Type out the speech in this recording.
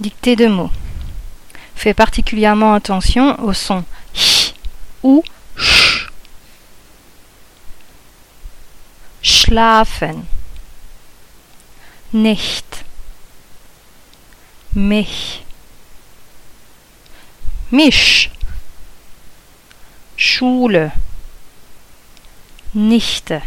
Dictée de mots. Fais particulièrement attention au son ch ou ch. Schlafen. Nicht. Mich. Misch. Schule. Nichte.